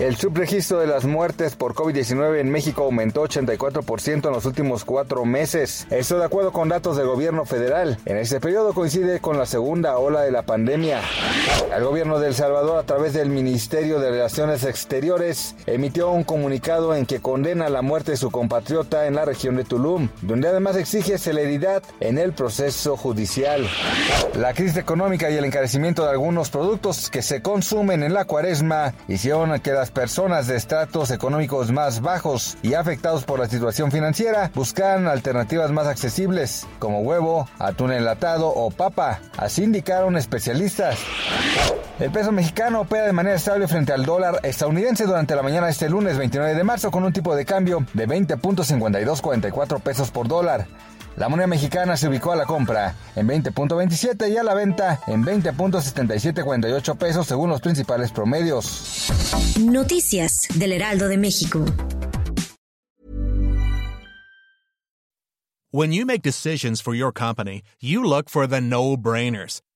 El subregistro de las muertes por COVID-19 en México aumentó 84% en los últimos cuatro meses. Esto de acuerdo con datos del gobierno federal. En este periodo coincide con la segunda ola de la pandemia. El gobierno de El Salvador, a través del Ministerio de Relaciones Exteriores, emitió un comunicado en que condena la muerte de su compatriota en la región de Tulum, donde además exige celeridad en el proceso judicial. La crisis económica y el encarecimiento de algunos productos que se consumen en la cuaresma hicieron que las personas de estratos económicos más bajos y afectados por la situación financiera buscan alternativas más accesibles, como huevo, atún enlatado o papa, así indicaron especialistas. El peso mexicano opera de manera estable frente al dólar estadounidense durante la mañana de este lunes 29 de marzo con un tipo de cambio de 20.5244 pesos por dólar. La moneda mexicana se ubicó a la compra en 20.27 y a la venta en 20.7748 pesos según los principales promedios. Noticias del Heraldo de México. When you make decisions for your company, you look for the no-brainers.